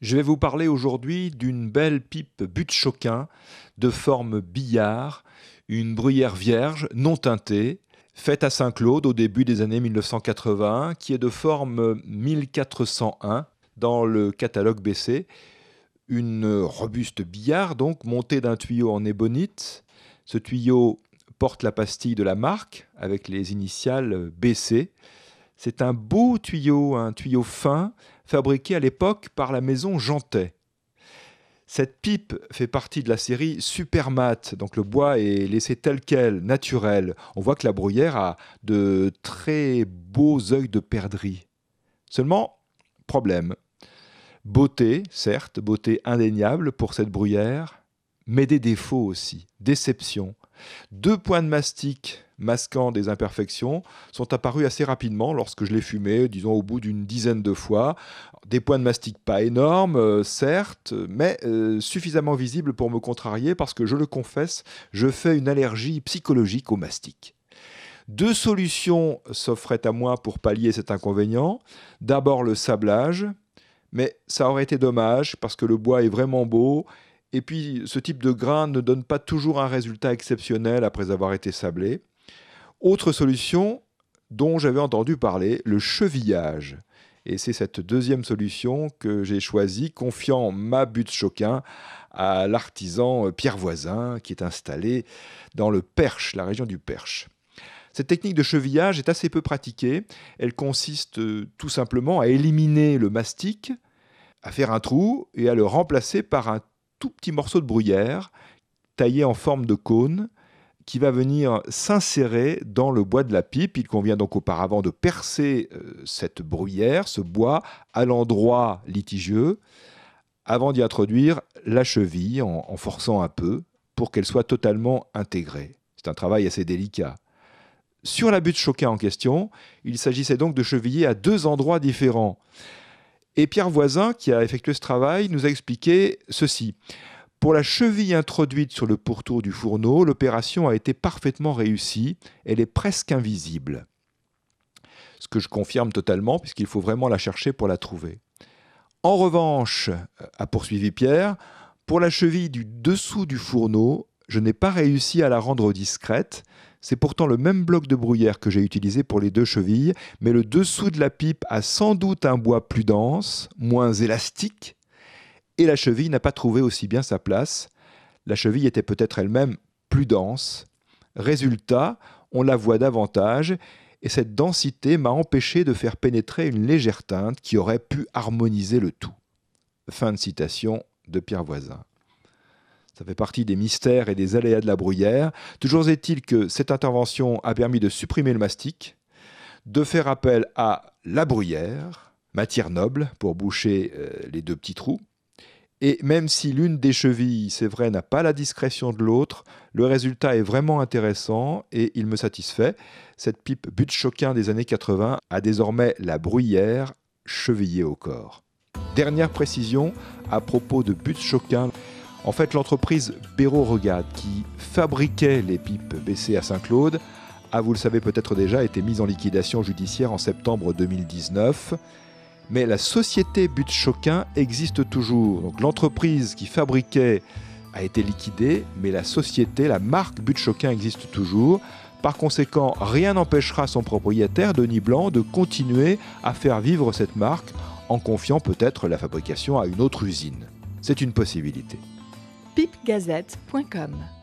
Je vais vous parler aujourd'hui d'une belle pipe but choquin de forme billard, une bruyère vierge non teintée, faite à Saint-Claude au début des années 1980, qui est de forme 1401 dans le catalogue BC. Une robuste billard donc montée d'un tuyau en ébonite. Ce tuyau porte la pastille de la marque avec les initiales BC. C'est un beau tuyau, un tuyau fin, fabriqué à l'époque par la maison Jantet. Cette pipe fait partie de la série Supermat, donc le bois est laissé tel quel, naturel. On voit que la bruyère a de très beaux œils de perdrix. Seulement, problème. Beauté, certes, beauté indéniable pour cette bruyère, mais des défauts aussi, déception. Deux points de mastic masquant des imperfections sont apparus assez rapidement lorsque je l'ai fumé, disons au bout d'une dizaine de fois. Des points de mastic pas énormes, euh, certes, mais euh, suffisamment visibles pour me contrarier parce que, je le confesse, je fais une allergie psychologique au mastic. Deux solutions s'offraient à moi pour pallier cet inconvénient. D'abord le sablage, mais ça aurait été dommage parce que le bois est vraiment beau et puis, ce type de grain ne donne pas toujours un résultat exceptionnel après avoir été sablé. Autre solution dont j'avais entendu parler, le chevillage. Et c'est cette deuxième solution que j'ai choisie, confiant ma butte choquin à l'artisan Pierre Voisin, qui est installé dans le Perche, la région du Perche. Cette technique de chevillage est assez peu pratiquée. Elle consiste euh, tout simplement à éliminer le mastic, à faire un trou et à le remplacer par un tout petit morceau de bruyère taillé en forme de cône qui va venir s'insérer dans le bois de la pipe. Il convient donc auparavant de percer euh, cette bruyère, ce bois, à l'endroit litigieux, avant d'y introduire la cheville en, forçant un peu pour qu'elle soit totalement intégrée. C'est un travail assez délicat. Sur la butte choquin en question, il s'agissait donc de cheviller à deux endroits différents. Et Pierre Voisin, qui a effectué ce travail, nous a expliqué ceci. Pour la cheville introduite sur le pourtour du fourneau, l'opération a été parfaitement réussie. Elle est presque invisible. Ce que je confirme totalement, puisqu'il faut vraiment la chercher pour la trouver. En revanche, a poursuivi Pierre, pour la cheville du dessous du fourneau, je n'ai pas réussi à la rendre discrète. C'est pourtant le même bloc de bruyère que j'ai utilisé pour les deux chevilles, mais le dessous de la pipe a sans doute un bois plus dense, moins élastique, et la cheville n'a pas trouvé aussi bien sa place. La cheville était peut-être elle-même plus dense. Résultat, on la voit davantage, et cette densité m'a empêché de faire pénétrer une légère teinte qui aurait pu harmoniser le tout. Fin de citation de Pierre Voisin. Ça fait partie des mystères et des aléas de la bruyère. Toujours est-il que cette intervention a permis de supprimer le mastic, de faire appel à la bruyère, matière noble pour boucher euh, les deux petits trous. Et même si l'une des chevilles, c'est vrai, n'a pas la discrétion de l'autre, le résultat est vraiment intéressant et il me satisfait. Cette pipe but choquin des années 80 a désormais la bruyère chevillée au corps. Dernière précision à propos de but choquin. En fait, l'entreprise Béraud Regade, qui fabriquait les pipes BC à Saint-Claude, a, vous le savez peut-être déjà, été mise en liquidation judiciaire en septembre 2019. Mais la société But Choquin existe toujours. Donc l'entreprise qui fabriquait a été liquidée, mais la société, la marque But Choquin existe toujours. Par conséquent, rien n'empêchera son propriétaire, Denis Blanc, de continuer à faire vivre cette marque en confiant peut-être la fabrication à une autre usine. C'est une possibilité pipegazette.com